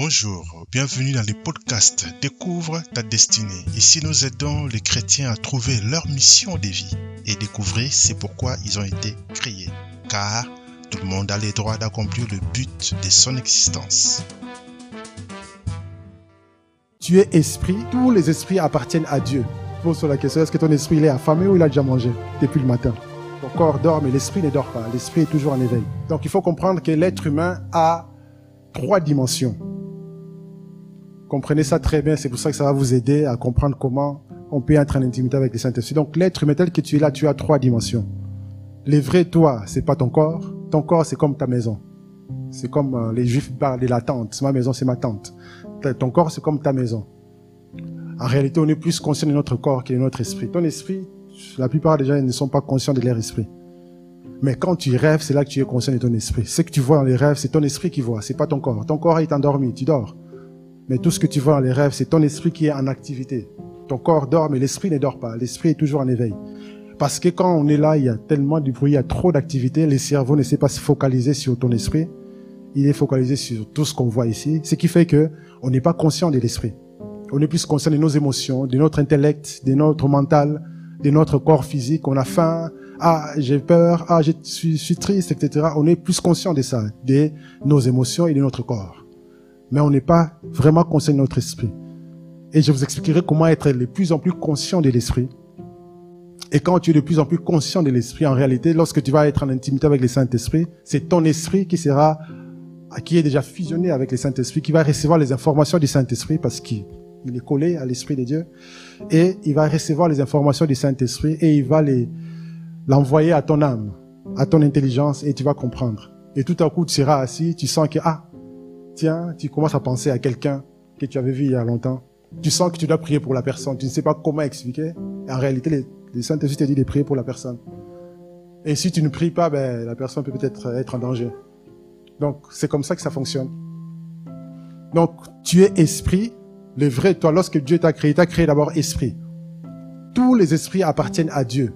Bonjour, bienvenue dans le podcast Découvre ta destinée. Ici, nous aidons les chrétiens à trouver leur mission de vie et découvrir c'est pourquoi ils ont été créés. Car tout le monde a le droit d'accomplir le but de son existence. Tu es esprit, tous les esprits appartiennent à Dieu. Pose la question, est-ce que ton esprit il est affamé ou il a déjà mangé depuis le matin? Ton corps dort, mais l'esprit ne dort pas. L'esprit est toujours en éveil. Donc il faut comprendre que l'être humain a trois dimensions. Comprenez ça très bien, c'est pour ça que ça va vous aider à comprendre comment on peut être en intimité avec les Saint-Esprit. Donc l'être humain tel que tu es là, tu as trois dimensions. Le vrai toi, c'est pas ton corps. Ton corps, c'est comme ta maison. C'est comme euh, les Juifs parlent de la tente. Ma maison, c'est ma tente. Ton corps, c'est comme ta maison. En réalité, on est plus conscient de notre corps que de notre esprit. Ton esprit, la plupart des gens ne sont pas conscients de leur esprit. Mais quand tu rêves, c'est là que tu es conscient de ton esprit. Ce que tu vois dans les rêves, c'est ton esprit qui voit, c'est pas ton corps. Ton corps est endormi, tu dors. Mais tout ce que tu vois dans les rêves, c'est ton esprit qui est en activité. Ton corps dort, mais l'esprit ne dort pas. L'esprit est toujours en éveil. Parce que quand on est là, il y a tellement de bruit, il y a trop d'activité, le cerveau ne sait pas se focaliser sur ton esprit. Il est focalisé sur tout ce qu'on voit ici. Ce qui fait que on n'est pas conscient de l'esprit. On est plus conscient de nos émotions, de notre intellect, de notre mental, de notre corps physique. On a faim. Ah, j'ai peur. Ah, je suis, suis triste, etc. On est plus conscient de ça, de nos émotions et de notre corps mais on n'est pas vraiment conscient de notre esprit. Et je vous expliquerai comment être de plus en plus conscient de l'esprit. Et quand tu es de plus en plus conscient de l'esprit, en réalité, lorsque tu vas être en intimité avec le Saint-Esprit, c'est ton esprit qui sera, qui est déjà fusionné avec le Saint-Esprit, qui va recevoir les informations du Saint-Esprit parce qu'il est collé à l'Esprit de Dieu. Et il va recevoir les informations du Saint-Esprit et il va les, l'envoyer à ton âme, à ton intelligence et tu vas comprendre. Et tout à coup, tu seras assis, tu sens que, ah, tiens, tu commences à penser à quelqu'un que tu avais vu il y a longtemps. Tu sens que tu dois prier pour la personne. Tu ne sais pas comment expliquer. en réalité, les Saint-Esprit te dit de prier pour la personne. Et si tu ne pries pas, ben, la personne peut peut-être être en danger. Donc, c'est comme ça que ça fonctionne. Donc, tu es esprit, le vrai toi. Lorsque Dieu t'a créé, t'a créé d'abord esprit. Tous les esprits appartiennent à Dieu.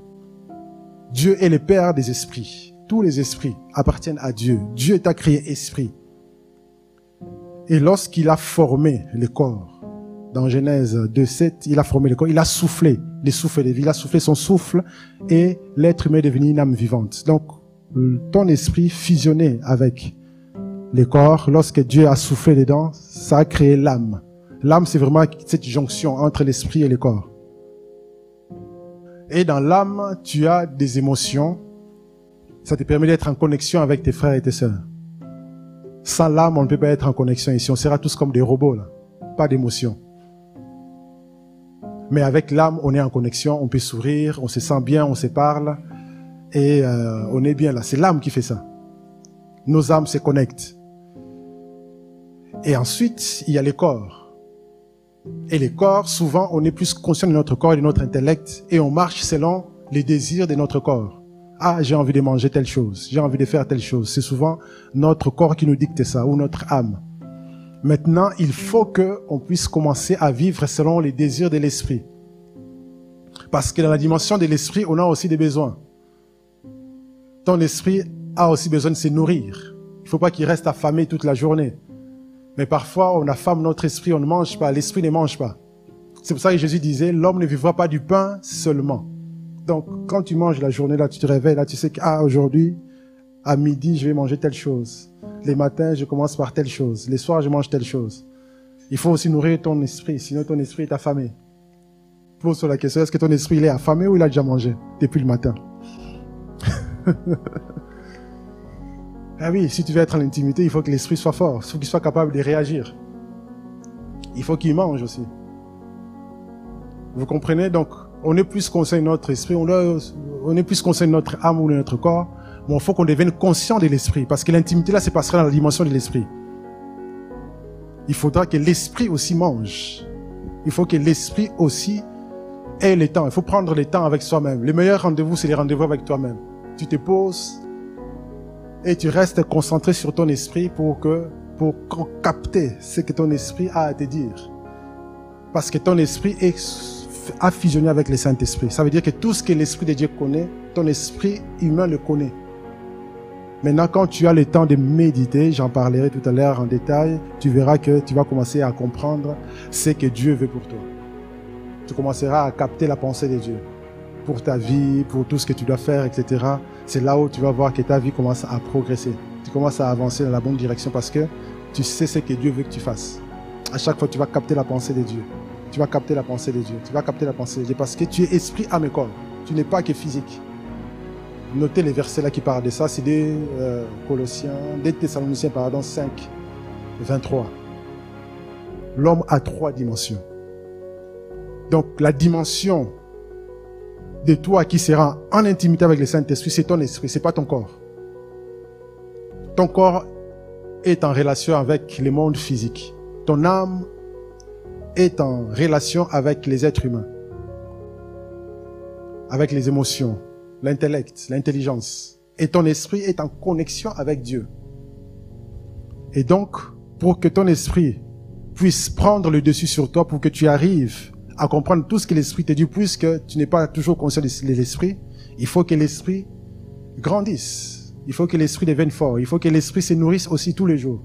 Dieu est le Père des esprits. Tous les esprits appartiennent à Dieu. Dieu t'a créé esprit. Et lorsqu'il a formé le corps, dans Genèse 2.7, il a formé le corps, il a soufflé les souffles de vie, il a soufflé son souffle et l'être humain est devenu une âme vivante. Donc, ton esprit fusionné avec le corps, lorsque Dieu a soufflé dedans, ça a créé l'âme. L'âme, c'est vraiment cette jonction entre l'esprit et le corps. Et dans l'âme, tu as des émotions. Ça te permet d'être en connexion avec tes frères et tes sœurs. Sans l'âme, on ne peut pas être en connexion ici. On sera tous comme des robots, là. Pas d'émotion. Mais avec l'âme, on est en connexion, on peut sourire, on se sent bien, on se parle. Et euh, on est bien là. C'est l'âme qui fait ça. Nos âmes se connectent. Et ensuite, il y a les corps. Et les corps, souvent, on est plus conscient de notre corps et de notre intellect. Et on marche selon les désirs de notre corps ah, j'ai envie de manger telle chose, j'ai envie de faire telle chose. C'est souvent notre corps qui nous dicte ça, ou notre âme. Maintenant, il faut que on puisse commencer à vivre selon les désirs de l'esprit. Parce que dans la dimension de l'esprit, on a aussi des besoins. Ton esprit a aussi besoin de se nourrir. Il ne faut pas qu'il reste affamé toute la journée. Mais parfois, on affame notre esprit, on ne mange pas, l'esprit ne mange pas. C'est pour ça que Jésus disait, l'homme ne vivra pas du pain seulement. Donc, quand tu manges la journée, là, tu te réveilles, là, tu sais que, ah, aujourd'hui, à midi, je vais manger telle chose. Les matins, je commence par telle chose. Les soirs, je mange telle chose. Il faut aussi nourrir ton esprit, sinon ton esprit est affamé. Pose sur la question, est-ce que ton esprit, il est affamé ou il a déjà mangé depuis le matin? ah oui, si tu veux être en intimité, il faut que l'esprit soit fort. Il faut qu'il soit capable de réagir. Il faut qu'il mange aussi. Vous comprenez? Donc, on est plus conscient de notre esprit, on, est plus conscient de notre âme ou notre corps, mais il faut qu'on devienne conscient de l'esprit, parce que l'intimité là se passera dans la dimension de l'esprit. Il faudra que l'esprit aussi mange. Il faut que l'esprit aussi ait le temps. Il faut prendre le temps avec soi-même. Le meilleur rendez-vous, c'est les rendez-vous avec toi-même. Tu te poses et tu restes concentré sur ton esprit pour que, pour capter ce que ton esprit a à te dire. Parce que ton esprit est a fusionné avec le Saint-Esprit. Ça veut dire que tout ce que l'Esprit de Dieu connaît, ton esprit humain le connaît. Maintenant, quand tu as le temps de méditer, j'en parlerai tout à l'heure en détail, tu verras que tu vas commencer à comprendre ce que Dieu veut pour toi. Tu commenceras à capter la pensée de Dieu pour ta vie, pour tout ce que tu dois faire, etc. C'est là où tu vas voir que ta vie commence à progresser. Tu commences à avancer dans la bonne direction parce que tu sais ce que Dieu veut que tu fasses. À chaque fois, tu vas capter la pensée de Dieu. Tu vas capter la pensée de Dieu. Tu vas capter la pensée de Dieu parce que tu es esprit, âme et corps. Tu n'es pas que physique. Notez les versets là qui parlent de ça. C'est des euh, Colossiens, des Thessaloniciens, pardon, 5, 23. L'homme a trois dimensions. Donc, la dimension de toi qui sera en intimité avec le Saint-Esprit, c'est ton esprit, c'est pas ton corps. Ton corps est en relation avec le monde physique. Ton âme est en relation avec les êtres humains, avec les émotions, l'intellect, l'intelligence. Et ton esprit est en connexion avec Dieu. Et donc, pour que ton esprit puisse prendre le dessus sur toi, pour que tu arrives à comprendre tout ce que l'esprit te dit, puisque tu n'es pas toujours conscient de l'esprit, il faut que l'esprit grandisse. Il faut que l'esprit devienne fort. Il faut que l'esprit se nourrisse aussi tous les jours.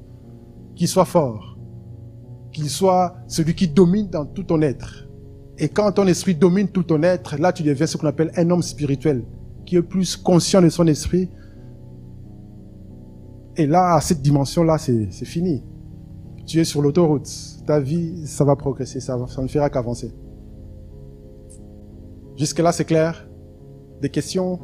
Qu'il soit fort. Qu'il soit celui qui domine dans tout ton être. Et quand ton esprit domine tout ton être, là tu deviens ce qu'on appelle un homme spirituel, qui est plus conscient de son esprit. Et là, à cette dimension-là, c'est fini. Tu es sur l'autoroute. Ta vie, ça va progresser, ça, ne fera qu'avancer. Jusque-là, c'est clair? Des questions?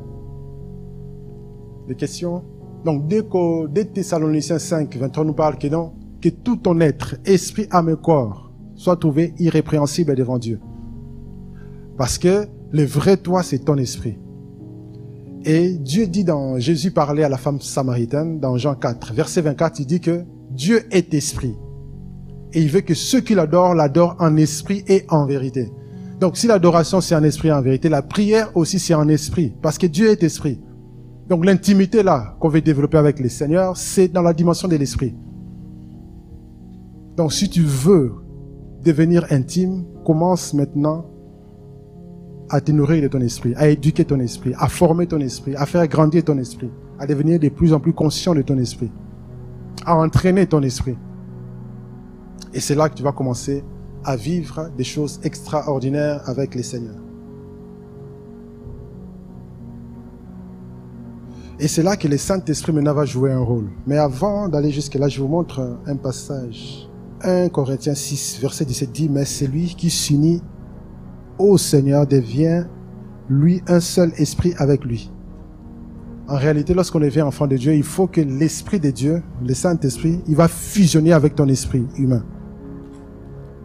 Des questions? Donc, dès, que, dès Thessaloniciens 5, 23 nous parle que non, que tout ton être, esprit, âme et corps, soit trouvé irrépréhensible devant Dieu. Parce que le vrai toi, c'est ton esprit. Et Dieu dit dans, Jésus parlait à la femme samaritaine dans Jean 4, verset 24, il dit que Dieu est esprit. Et il veut que ceux qui l'adorent l'adorent en esprit et en vérité. Donc si l'adoration c'est en esprit et en vérité, la prière aussi c'est en esprit, parce que Dieu est esprit. Donc l'intimité là qu'on veut développer avec les seigneurs, c'est dans la dimension de l'esprit. Donc si tu veux devenir intime, commence maintenant à te nourrir de ton esprit, à éduquer ton esprit, à former ton esprit, à faire grandir ton esprit, à devenir de plus en plus conscient de ton esprit, à entraîner ton esprit. Et c'est là que tu vas commencer à vivre des choses extraordinaires avec les seigneurs. Et c'est là que le Saint-Esprit maintenant va jouer un rôle. Mais avant d'aller jusque-là, je vous montre un passage. 1 Corinthiens 6, verset 17 dit, mais celui qui s'unit au Seigneur devient, lui, un seul esprit avec lui. En réalité, lorsqu'on devient enfant de Dieu, il faut que l'Esprit de Dieu, le Saint-Esprit, il va fusionner avec ton esprit humain.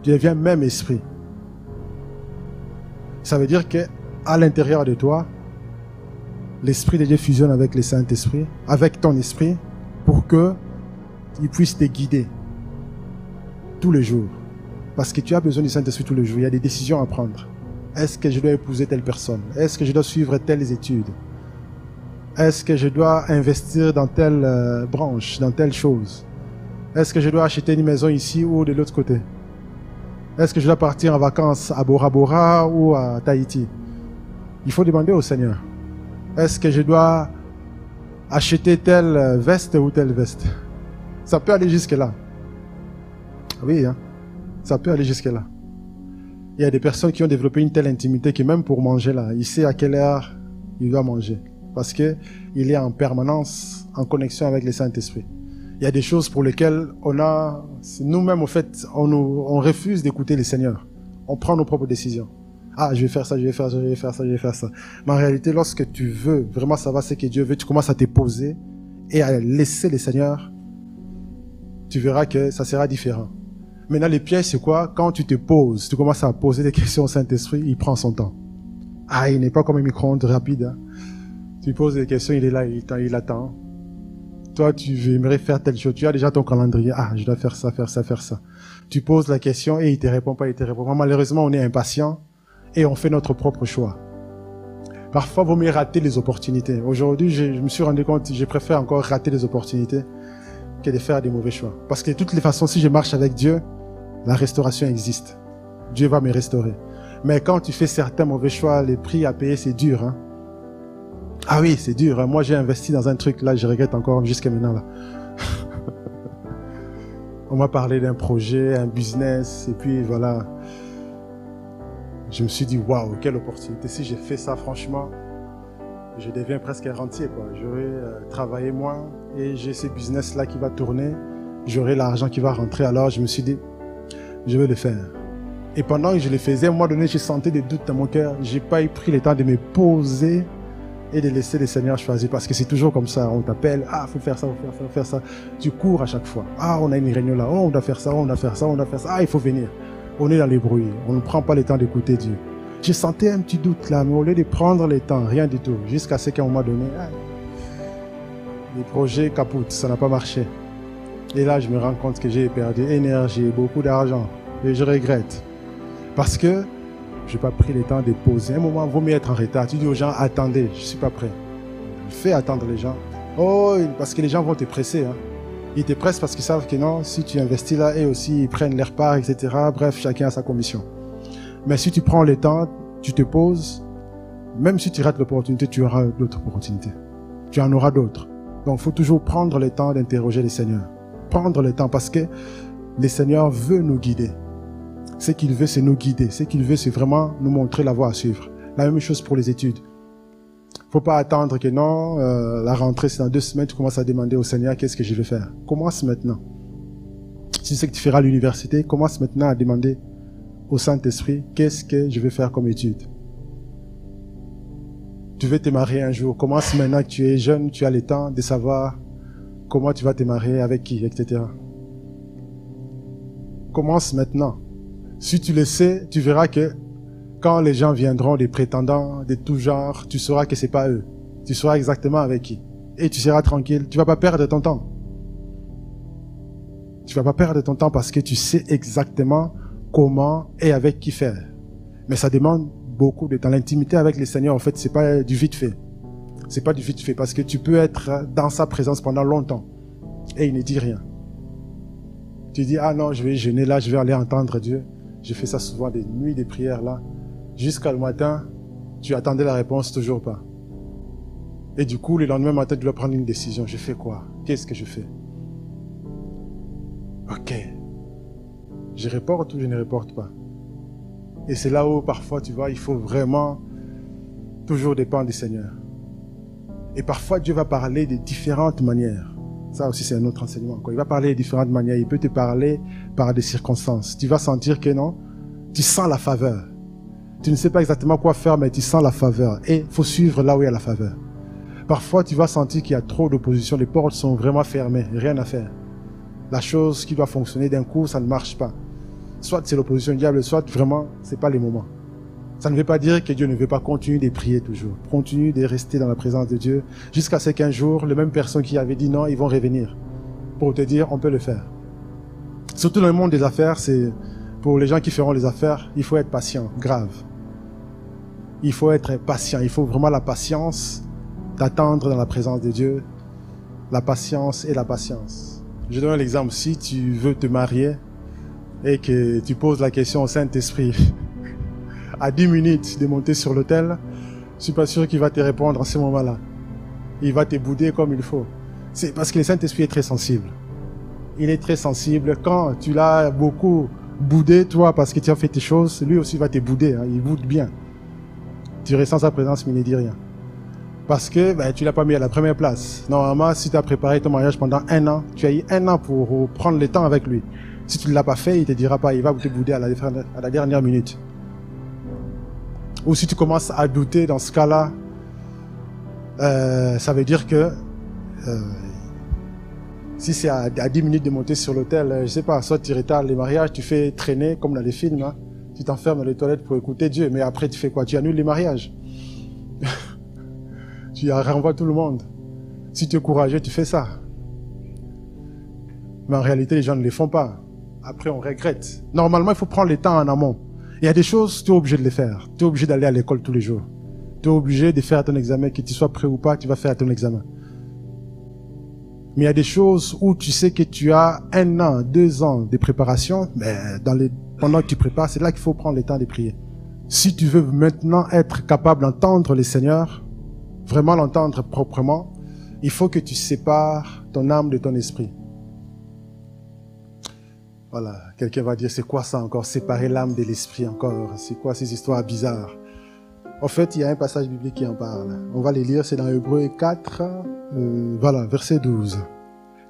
Tu deviens même esprit. Ça veut dire que à l'intérieur de toi, l'esprit de Dieu fusionne avec le Saint-Esprit, avec ton esprit, pour que il puisse te guider tous les jours. Parce que tu as besoin du Saint-Esprit tous les jours. Il y a des décisions à prendre. Est-ce que je dois épouser telle personne? Est-ce que je dois suivre telles études? Est-ce que je dois investir dans telle euh, branche, dans telle chose? Est-ce que je dois acheter une maison ici ou de l'autre côté? Est-ce que je dois partir en vacances à Bora Bora ou à Tahiti? Il faut demander au Seigneur. Est-ce que je dois acheter telle veste ou telle veste? Ça peut aller jusque-là. Oui, hein? ça peut aller jusque-là. Il y a des personnes qui ont développé une telle intimité que même pour manger là, il sait à quelle heure il doit manger. Parce que il est en permanence en connexion avec le Saint-Esprit il y a des choses pour lesquelles on a, nous-mêmes, au fait, on, on refuse d'écouter les seigneurs. On prend nos propres décisions. Ah, je vais faire ça, je vais faire ça, je vais faire ça, je vais faire ça. Mais en réalité, lorsque tu veux vraiment savoir ce que Dieu veut, tu commences à te poser et à laisser les seigneurs, tu verras que ça sera différent. Maintenant, les pièges, c'est quoi? Quand tu te poses, tu commences à poser des questions au Saint-Esprit, il prend son temps. Ah, il n'est pas comme un micro-ondes rapide. Hein. Tu poses des questions, il est là, il, il attend toi, tu aimerais faire telle chose. Tu as déjà ton calendrier. Ah, je dois faire ça, faire ça, faire ça. Tu poses la question et il te répond pas, il te répond pas. Malheureusement, on est impatient et on fait notre propre choix. Parfois, vaut mieux rater les opportunités. Aujourd'hui, je, me suis rendu compte, je préfère encore rater les opportunités que de faire des mauvais choix. Parce que de toutes les façons, si je marche avec Dieu, la restauration existe. Dieu va me restaurer. Mais quand tu fais certains mauvais choix, les prix à payer, c'est dur. Hein? Ah oui, c'est dur. Moi, j'ai investi dans un truc, là, je regrette encore jusqu'à maintenant. On m'a parlé d'un projet, un business, et puis voilà. Je me suis dit, waouh, quelle opportunité. Si j'ai fait ça, franchement, je deviens presque un rentier. Quoi. J'aurais euh, travaillé moins et j'ai ce business-là qui va tourner. J'aurai l'argent qui va rentrer. Alors, je me suis dit, je vais le faire. Et pendant que je le faisais, à un moment donné, j'ai senti des doutes dans mon cœur. J'ai pas eu pris le temps de me poser et de laisser le Seigneur choisir. Parce que c'est toujours comme ça. On t'appelle, ah, faut faire ça, faut faire ça, faut faire ça. Tu cours à chaque fois. Ah, on a une réunion là. Oh, on doit faire ça, on doit faire ça, on doit faire ça. Ah, il faut venir. On est dans les bruits. On ne prend pas le temps d'écouter Dieu. J'ai senti un petit doute là, mais au lieu de prendre le temps, rien du tout. Jusqu'à ce qu'à un moment donné, ah, les projets capotent, ça n'a pas marché. Et là, je me rends compte que j'ai perdu énergie, beaucoup d'argent. Et je regrette. Parce que je n'ai pas pris le temps de poser. Un moment, il vaut mieux être en retard. Tu dis aux gens, attendez, je ne suis pas prêt. Fais attendre les gens. Oh, parce que les gens vont te presser. Hein. Ils te pressent parce qu'ils savent que non, si tu investis là, et aussi, ils prennent leur part, etc. Bref, chacun a sa commission. Mais si tu prends le temps, tu te poses, même si tu rates l'opportunité, tu auras d'autres opportunités. Tu en auras d'autres. Donc, il faut toujours prendre le temps d'interroger les seigneurs. Prendre le temps parce que le Seigneur veut nous guider. Ce qu'il veut, c'est nous guider. Ce qu'il veut, c'est vraiment nous montrer la voie à suivre. La même chose pour les études. Faut pas attendre que non, euh, la rentrée c'est dans deux semaines, tu commences à demander au Seigneur qu'est-ce que je vais faire? Commence maintenant. Si tu sais que tu feras l'université, commence maintenant à demander au Saint-Esprit qu'est-ce que je vais faire comme étude? Tu veux te marier un jour, commence maintenant que tu es jeune, tu as le temps de savoir comment tu vas te marier, avec qui, etc. Commence maintenant. Si tu le sais, tu verras que quand les gens viendront, des prétendants de tout genre, tu sauras que c'est pas eux. Tu sauras exactement avec qui. Et tu seras tranquille. Tu vas pas perdre ton temps. Tu vas pas perdre ton temps parce que tu sais exactement comment et avec qui faire. Mais ça demande beaucoup de temps. L'intimité avec le Seigneur, en fait, c'est pas du vite fait. C'est pas du vite fait parce que tu peux être dans sa présence pendant longtemps et il ne dit rien. Tu dis, ah non, je vais jeûner là, je vais aller entendre Dieu. J'ai fait ça souvent des nuits de prières là. Jusqu'à le matin, tu attendais la réponse, toujours pas. Et du coup, le lendemain matin, tu dois prendre une décision. Je fais quoi? Qu'est-ce que je fais? Ok. Je reporte ou je ne reporte pas? Et c'est là où parfois, tu vois, il faut vraiment toujours dépendre du Seigneur. Et parfois, Dieu va parler de différentes manières. Ça aussi, c'est un autre enseignement. Il va parler de différentes manières. Il peut te parler par des circonstances. Tu vas sentir que non, tu sens la faveur. Tu ne sais pas exactement quoi faire, mais tu sens la faveur. Et il faut suivre là où il y a la faveur. Parfois, tu vas sentir qu'il y a trop d'opposition. Les portes sont vraiment fermées. Rien à faire. La chose qui doit fonctionner d'un coup, ça ne marche pas. Soit c'est l'opposition du diable, soit vraiment, c'est pas les moments. Ça ne veut pas dire que Dieu ne veut pas continuer de prier toujours. Continue de rester dans la présence de Dieu jusqu'à ce qu'un jour, les mêmes personnes qui avaient dit non, ils vont revenir pour te dire on peut le faire. Surtout dans le monde des affaires, c'est pour les gens qui feront les affaires, il faut être patient, grave. Il faut être patient, il faut vraiment la patience d'attendre dans la présence de Dieu, la patience et la patience. Je donne l'exemple, si tu veux te marier et que tu poses la question au Saint-Esprit, à 10 minutes de monter sur l'hôtel, je suis pas sûr qu'il va te répondre en ce moment-là. Il va te bouder comme il faut. C'est parce que le Saint-Esprit est très sensible. Il est très sensible. Quand tu l'as beaucoup boudé, toi, parce que tu as fait tes choses, lui aussi va te bouder. Hein. Il boude bien. Tu ressens sa présence, mais il ne dit rien. Parce que ben, tu l'as pas mis à la première place. Normalement, si tu as préparé ton mariage pendant un an, tu as eu un an pour prendre le temps avec lui. Si tu ne l'as pas fait, il te dira pas, il va te bouder à à la dernière minute. Ou si tu commences à douter dans ce cas-là, euh, ça veut dire que euh, si c'est à, 10 minutes de monter sur l'hôtel, euh, je sais pas, soit tu retardes les mariages, tu fais traîner comme dans les films, hein. tu t'enfermes dans les toilettes pour écouter Dieu, mais après tu fais quoi? Tu annules les mariages. tu renvoies tout le monde. Si tu es courageux, tu fais ça. Mais en réalité, les gens ne les font pas. Après, on regrette. Normalement, il faut prendre le temps en amont. Il y a des choses, tu es obligé de les faire. Tu es obligé d'aller à l'école tous les jours. Tu es obligé de faire ton examen, que tu sois prêt ou pas, tu vas faire ton examen. Mais il y a des choses où tu sais que tu as un an, deux ans de préparation, mais dans les, pendant que tu prépares, c'est là qu'il faut prendre le temps de prier. Si tu veux maintenant être capable d'entendre les seigneurs, vraiment l'entendre proprement, il faut que tu sépares ton âme de ton esprit. Voilà, quelqu'un va dire, c'est quoi ça encore? Séparer l'âme de l'esprit encore C'est quoi ces histoires bizarres? En fait, il y a un passage biblique qui en parle. On va les lire, c'est dans Hébreu 4, euh, voilà, verset 12.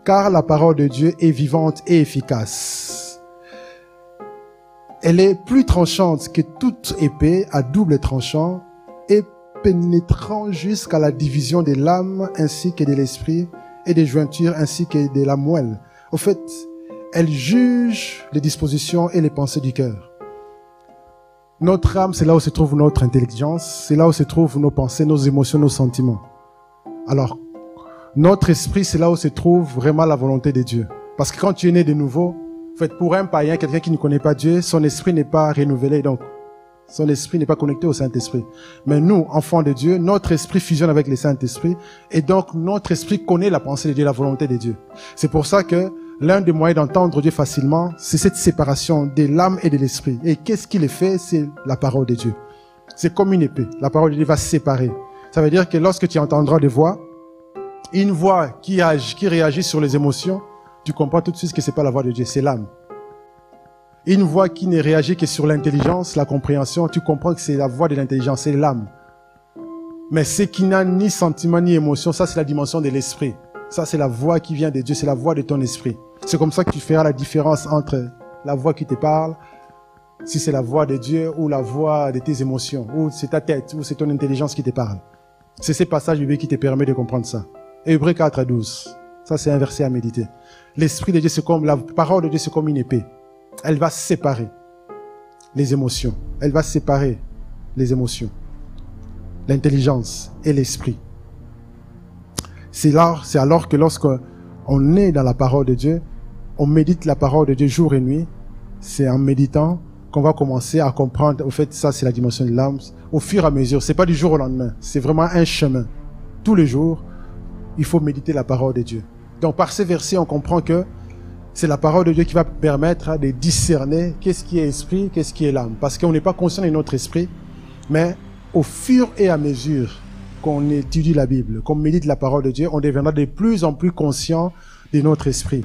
Car la parole de Dieu est vivante et efficace. Elle est plus tranchante que toute épée à double tranchant et pénétrant jusqu'à la division de l'âme ainsi que de l'esprit et des jointures ainsi que de la moelle. Au fait, elle juge les dispositions et les pensées du cœur. Notre âme, c'est là où se trouve notre intelligence, c'est là où se trouvent nos pensées, nos émotions, nos sentiments. Alors, notre esprit, c'est là où se trouve vraiment la volonté de Dieu. Parce que quand tu es né de nouveau, fait, pour un païen, quelqu'un qui ne connaît pas Dieu, son esprit n'est pas renouvelé, donc son esprit n'est pas connecté au Saint-Esprit. Mais nous, enfants de Dieu, notre esprit fusionne avec le Saint-Esprit, et donc notre esprit connaît la pensée de Dieu, la volonté de Dieu. C'est pour ça que l'un des moyens d'entendre Dieu facilement, c'est cette séparation de l'âme et de l'esprit. Et qu'est-ce qui le fait? C'est la parole de Dieu. C'est comme une épée. La parole de Dieu va séparer. Ça veut dire que lorsque tu entendras des voix, une voix qui, agit, qui réagit sur les émotions, tu comprends tout de suite que c'est pas la voix de Dieu, c'est l'âme. Une voix qui ne réagit que sur l'intelligence, la compréhension, tu comprends que c'est la voix de l'intelligence, c'est l'âme. Mais ce qui n'a ni sentiment ni émotion, ça c'est la dimension de l'esprit. Ça c'est la voix qui vient de Dieu, c'est la voix de ton esprit. C'est comme ça que tu feras la différence entre la voix qui te parle, si c'est la voix de Dieu ou la voix de tes émotions, ou c'est ta tête, ou c'est ton intelligence qui te parle. C'est ces passages qui te permet de comprendre ça. Hébreu 4 à 12. Ça, c'est un verset à méditer. L'esprit de Dieu, c'est comme, la parole de Dieu, c'est comme une épée. Elle va séparer les émotions. Elle va séparer les émotions, l'intelligence et l'esprit. C'est là, c'est alors que lorsque on est dans la parole de Dieu, on médite la parole de Dieu jour et nuit. C'est en méditant qu'on va commencer à comprendre. Au fait, ça, c'est la dimension de l'âme. Au fur et à mesure, c'est pas du jour au lendemain. C'est vraiment un chemin. Tous les jours, il faut méditer la parole de Dieu. Donc, par ces versets, on comprend que c'est la parole de Dieu qui va permettre de discerner qu'est-ce qui est esprit, qu'est-ce qui est l'âme. Parce qu'on n'est pas conscient de notre esprit, mais au fur et à mesure qu'on étudie la Bible, qu'on médite la parole de Dieu, on deviendra de plus en plus conscient de notre esprit.